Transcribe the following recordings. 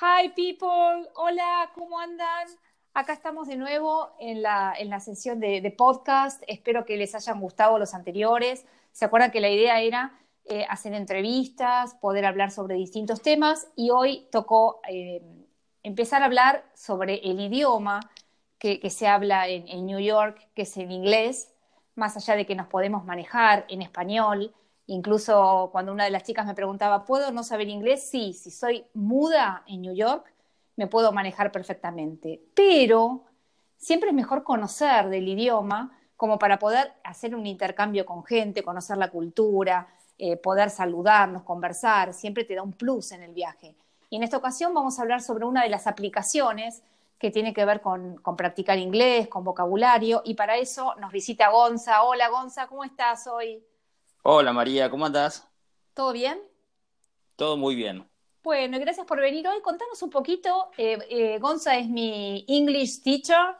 Hi people, hola, ¿cómo andan? Acá estamos de nuevo en la, en la sesión de, podcast. Espero que les hayan gustado los anteriores. ¿Se acuerdan que la idea era eh, hacer entrevistas, poder hablar sobre distintos temas? Y hoy tocó eh, empezar a hablar sobre el idioma que, se habla en, en New York, que es el inglés, más allá de que nos podemos manejar en español Incluso cuando una de las chicas me preguntaba, ¿puedo no saber inglés? Sí, si soy muda en New York, me puedo manejar perfectamente. Pero siempre es mejor conocer del idioma como para poder hacer un intercambio con gente, conocer la cultura, eh, poder saludarnos, conversar, siempre te da un plus en el viaje. Y en esta ocasión vamos a hablar sobre una de las aplicaciones que tiene que ver con, con, practicar inglés, con vocabulario, y para eso nos visita Gonza. Hola Gonza, ¿cómo estás hoy? Hola María, ¿cómo andás? ¿Todo bien? Todo muy bien. Bueno, gracias por venir hoy. Contanos un poquito. Eh, eh, Gonza es mi English teacher.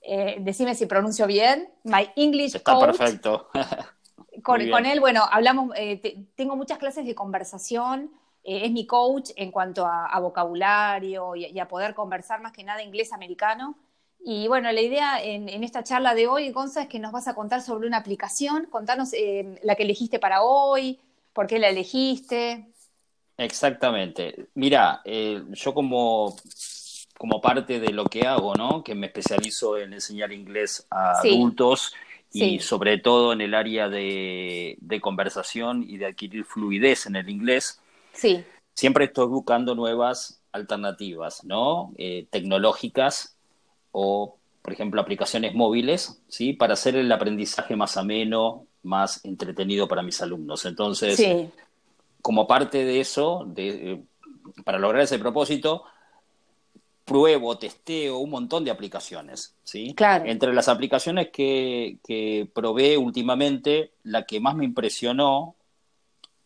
Eh, decime si pronuncio bien. My English Está perfecto. con, él, bueno, hablamos, tengo muchas clases de conversación. es mi coach en cuanto a, vocabulario y, y, a poder conversar más que nada inglés americano. Y bueno, la idea en, esta charla de hoy, Gonza, es que nos vas a contar sobre una aplicación. Contanos eh, la que elegiste para hoy, por qué la elegiste. Exactamente. Mira, eh, yo como, como parte de lo que hago, ¿no? Que me especializo en enseñar inglés a adultos y sobre todo en el área de, conversación y de adquirir fluidez en el inglés. Sí. Siempre estoy buscando nuevas alternativas, ¿no? Eh, tecnológicas o, por ejemplo, aplicaciones móviles, ¿sí? Para hacer el aprendizaje más ameno, más entretenido para mis alumnos. Entonces, como parte de eso, de, eh, para lograr ese propósito, pruebo, testeo un montón de aplicaciones, ¿sí? Claro. Entre las aplicaciones que, que probé últimamente, la que más me impresionó,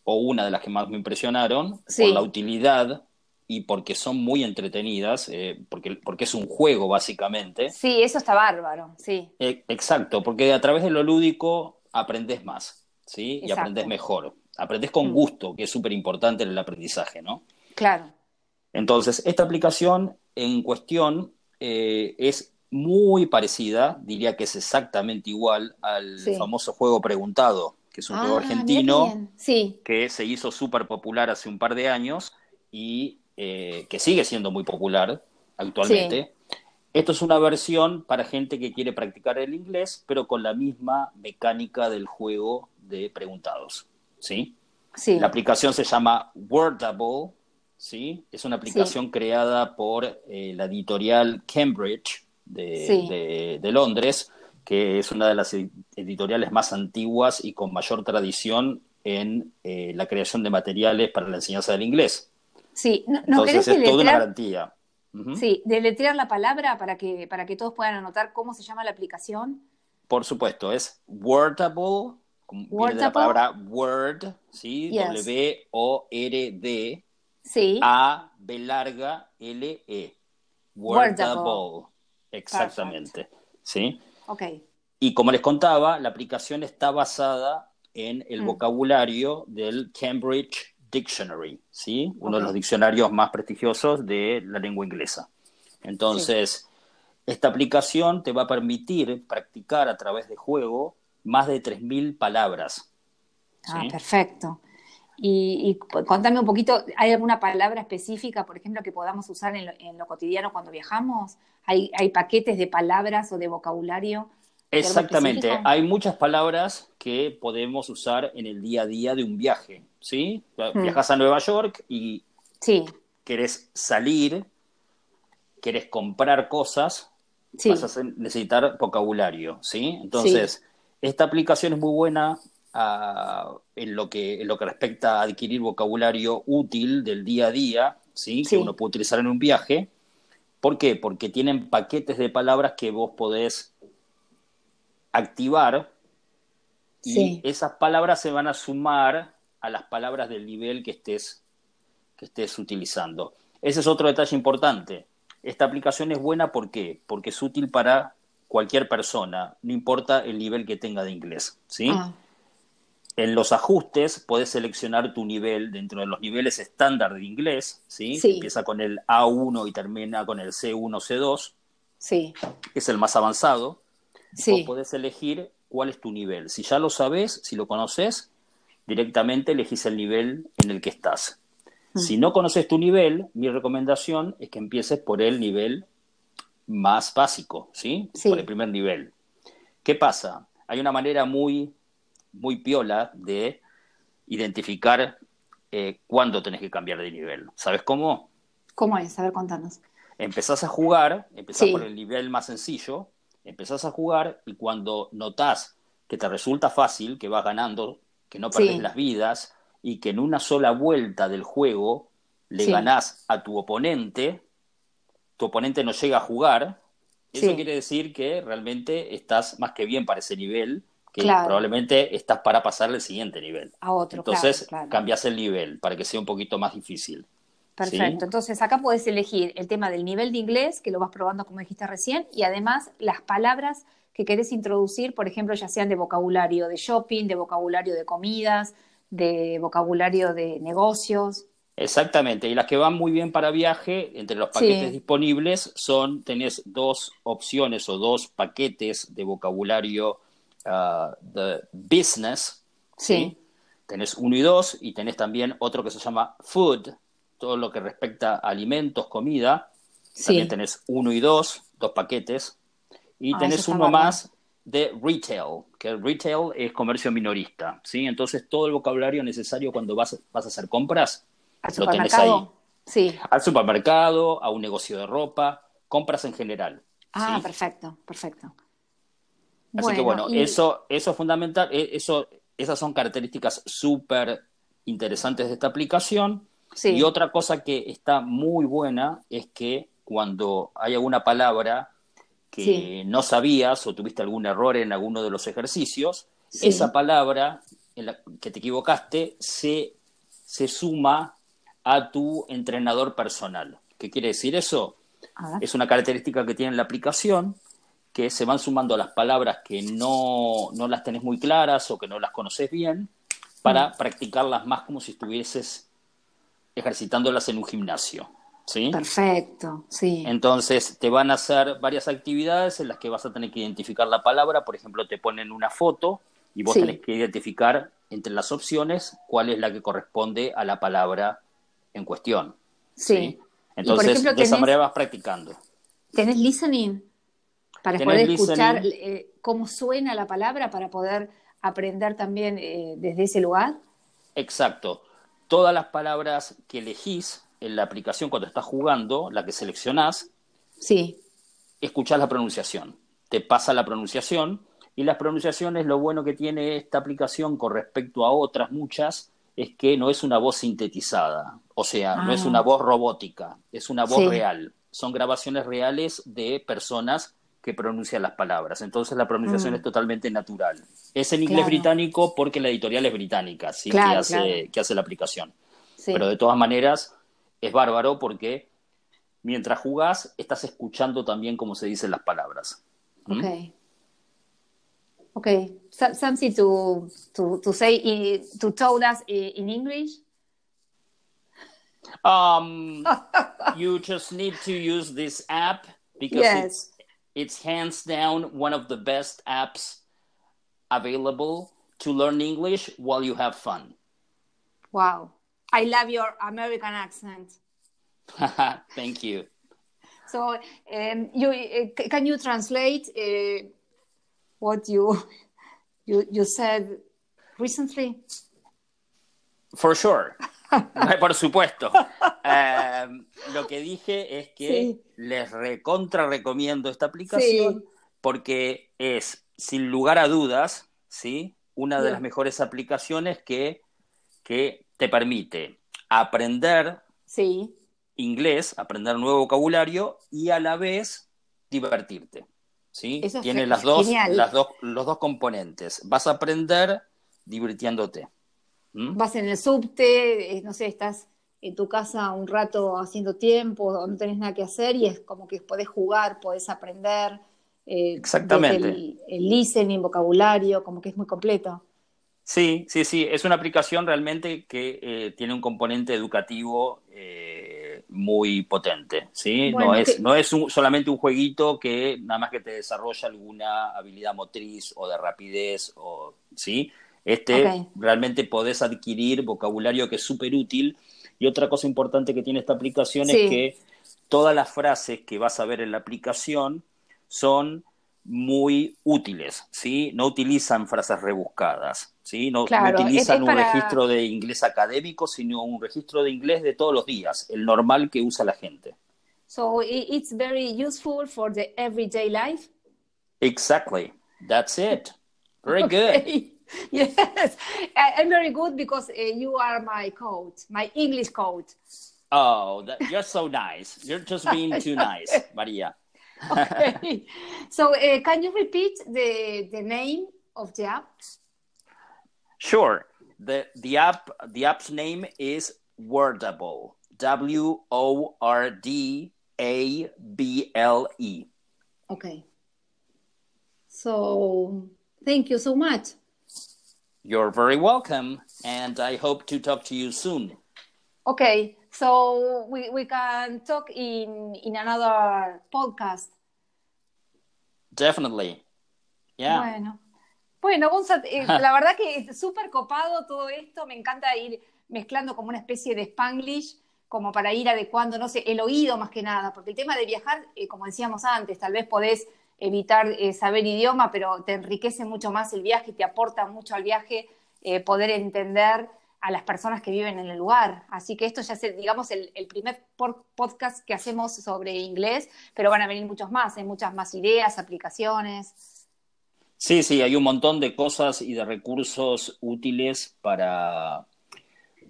o una de las que más me impresionaron, por la utilidad y porque son muy entretenidas, eh, porque, porque es un juego básicamente. Sí, eso está bárbaro, sí. Eh, exacto, porque a través de lo lúdico aprendes más, ¿sí? Y aprendes mejor. Aprendes con mm. gusto, que es súper importante en el aprendizaje, ¿no? Claro. Entonces, esta aplicación en cuestión eh, es muy parecida, diría que es exactamente igual al famoso juego preguntado, que es un juego ah, argentino sí. que se hizo súper popular hace un par de años y eh, que sigue siendo muy popular actualmente. Esto es una versión para gente que quiere practicar el inglés, pero con la misma mecánica del juego de preguntados. ¿sí? Sí. La aplicación se llama Wordable. ¿sí? Es una aplicación creada por eh, la editorial Cambridge de, Londres, que es una de las editoriales más antiguas y con mayor tradición en eh, la creación de materiales para la enseñanza del inglés. Sí, ¿no, Entonces es toda una garantía. Sí, deletrear la palabra para que, para que todos puedan anotar cómo se llama la aplicación. Por supuesto, es Wordable, Wordable. la palabra Word, ¿sí? W-O-R-D. Sí. A, B larga, L-E. Wordable. Exactamente. ¿Sí? Ok. Y como les contaba, la aplicación está basada en el mm. vocabulario del Cambridge Dictionary, ¿sí? Uno de los diccionarios más prestigiosos de la lengua inglesa. Entonces, esta aplicación te va a permitir practicar a través de juego más de 3.000 palabras. Ah, perfecto. Y, contame un poquito, ¿hay alguna palabra específica, por ejemplo, que podamos usar en lo, cotidiano cuando viajamos? ¿Hay, ¿Hay, paquetes de palabras o de vocabulario Exactamente, hay muchas palabras que podemos usar en el día a día de un viaje, ¿sí? Hmm. Viajas a Nueva York y querés salir, querés comprar cosas, vas a necesitar vocabulario, ¿sí? Entonces, esta aplicación es muy buena ah, en, lo que, en lo que respecta a adquirir vocabulario útil del día a día, ¿sí? Que uno puede utilizar en un viaje. ¿Por qué? Porque tienen paquetes de palabras que vos podés activar y esas palabras se van a sumar a las palabras del nivel que estés, que estés utilizando. Ese es otro detalle importante. Esta aplicación es buena ¿por qué? porque es útil para cualquier persona, no importa el nivel que tenga de inglés. ¿sí? Ah. en los ajustes podés seleccionar tu nivel dentro de los niveles estándar de inglés, ¿sí? empieza con el A1 y termina con el C1, C2. Sí. es el más avanzado. Sí. Vos podés elegir cuál es tu nivel. Si ya lo sabes, si lo conoces, directamente elegís el nivel en el que estás. Mm. Si no conoces tu nivel, mi recomendación es que empieces por el nivel más básico, ¿sí? sí. Por el primer nivel. ¿Qué pasa? Hay una manera muy muy piola de identificar eh, cuándo tenés que cambiar de nivel. ¿Sabes cómo? ¿Cómo es? A ver, contanos. Empezás a jugar, empezás por el nivel más sencillo, empezás a jugar y cuando notás que te resulta fácil, que vas ganando, que no perdés las vidas y que en una sola vuelta del juego le ganás a tu oponente, tu oponente no llega a jugar, eso quiere decir que realmente estás más que bien para ese nivel que probablemente estás para pasar al siguiente nivel. A otro, Entonces cambias el nivel para que sea un poquito más difícil. Perfecto. Entonces acá puedes elegir el tema del nivel de inglés, que lo vas probando como dijiste recién, y además las palabras que querés introducir, por ejemplo, ya sean de vocabulario de shopping, de vocabulario de comidas, de vocabulario de negocios. Exactamente, y las que van muy bien para viaje, entre los paquetes disponibles, son, tenés dos opciones o dos paquetes de vocabulario the uh, business. Sí. Tenés uno y dos, y tenés también otro que se llama food, todo lo que respecta a alimentos, comida. También tenés uno y dos, dos paquetes. Y ah, tenés uno más de retail, que el retail es comercio minorista, ¿sí? Entonces todo el vocabulario necesario cuando vas, vas a hacer compras, lo tenés ahí. Sí. Al supermercado, a un negocio de ropa, compras en general. Ah, perfecto, perfecto. Así que bueno, eso, eso es fundamental, e, eso, esas son características súper interesantes de esta aplicación. Y otra cosa que está muy buena es que cuando hay alguna palabra que no sabías o tuviste algún error en alguno de los ejercicios, esa palabra en la que te equivocaste se, se suma a tu entrenador personal. ¿Qué quiere decir eso? Es una característica que tiene la aplicación que se van sumando las palabras que no, las tenés muy claras o que no las conoces bien, para mm. practicarlas más como si estuvieses ejercitándolas en un gimnasio. ¿Sí? Perfecto, sí. Entonces te van a hacer varias actividades en las que vas a tener que identificar la palabra, por ejemplo, te ponen una foto y vos tenés que identificar entre las opciones cuál es la que corresponde a la palabra en cuestión. Sí. Entonces, de esa manera vas practicando. ¿Tenés listening? para poder escuchar eh, cómo suena la palabra, para poder aprender también eh, desde ese lugar. Exacto. Todas las palabras que elegís en la aplicación cuando estás jugando, la que seleccionás, sí. escuchás la pronunciación. Te pasa la pronunciación y las pronunciaciones, lo bueno que tiene esta aplicación con respecto a otras muchas, es que no es una voz sintetizada, o sea, no es ah. una voz robótica, es una voz real. Son grabaciones reales de personas que pronuncia las palabras. Entonces la pronunciación mm. es totalmente natural. Es en inglés británico porque la editorial es británica, ¿sí? que, hace, que hace la aplicación. Pero de todas maneras es bárbaro porque mientras jugás estás escuchando también cómo se dicen las palabras. ¿Mm? Ok. Ok. Something to, to, to say, to tell us in English? Um, you just need to use this app because yes. It's hands down one of the best apps available to learn English while you have fun. Wow. I love your American accent. Thank you. So, um, you uh, can you translate uh, what you you you said recently? For sure. Por supuesto. Em, lo que dije es que les recontra recomiendo esta aplicación porque es, sin lugar a dudas, ¿sí? una de las mejores aplicaciones que, que te permite aprender inglés, aprender nuevo vocabulario y a la vez divertirte. ¿sí? Tiene las dos, las dos, los dos componentes. Vas a aprender divirtiéndote. ¿Mm? Vas en el subte, eh, no sé, estás en tu casa un rato haciendo tiempo, no tenés nada que hacer y es como que podés jugar, podés aprender. Eh, Exactamente. El, el, listening, vocabulario, como que es muy completo. Sí, sí, sí, es una aplicación realmente que eh, tiene un componente educativo eh, muy potente, ¿sí? no es, no es solamente un jueguito que nada más que te desarrolla alguna habilidad motriz o de rapidez, o, ¿sí? Este realmente podés adquirir vocabulario que es súper útil. Y otra cosa importante que tiene esta aplicación es que todas las frases que vas a ver en la aplicación son muy útiles, ¿sí? No utilizan frases rebuscadas, ¿sí? No, utilizan un registro de inglés académico, sino un registro de inglés de todos los días, el normal que usa la gente. So it's very useful for the everyday life. Exactly. That's it. Very good. Yes, I'm very good because uh, you are my coach, my English coach. Oh, that, you're so nice. You're just being too nice, Maria. okay. So, uh, can you repeat the the name of the app? Sure. the the app The app's name is Wordable. W O R D A B L E. Okay. So, thank you so much. You're very welcome, and I hope to talk to you soon. Okay. So we, we can talk in, in another podcast. Definitely. Yeah. Bueno. Bueno, Gonzalo, eh, la verdad que es súper copado todo esto. Me encanta ir mezclando como una especie de spanglish, como para ir adecuando, no sé, el oído más que nada, porque el tema de viajar, eh, como decíamos antes, tal vez podés evitar eh, saber idioma, pero te enriquece mucho más el viaje, te aporta mucho al viaje poder entender a las personas que viven en el lugar. Así que esto ya es, digamos, el, primer podcast que hacemos sobre inglés, pero van a venir muchos más, hay muchas más ideas, aplicaciones. Sí, sí, hay un montón de cosas y de recursos útiles para,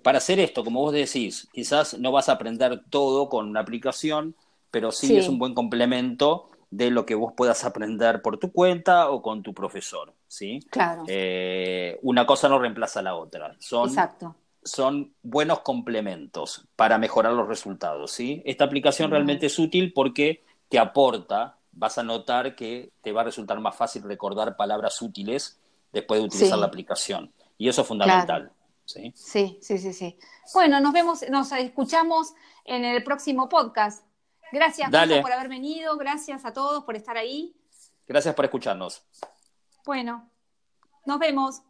para hacer esto, como vos decís. Quizás no vas a aprender todo con una aplicación, pero sí. es un buen complemento de lo que vos puedas aprender por tu cuenta o con tu profesor, ¿sí? Claro. Eh, una cosa no reemplaza a la otra. Son, Exacto. Son buenos complementos para mejorar los resultados, ¿sí? Esta aplicación realmente es útil porque te aporta, vas a notar que te va a resultar más fácil recordar palabras útiles después de utilizar la aplicación. Y eso es fundamental. ¿sí? sí, sí, sí, sí. Bueno, nos vemos, nos escuchamos en el próximo podcast. Gracias por haber venido, gracias a todos por estar ahí. Gracias por escucharnos. Bueno, nos vemos.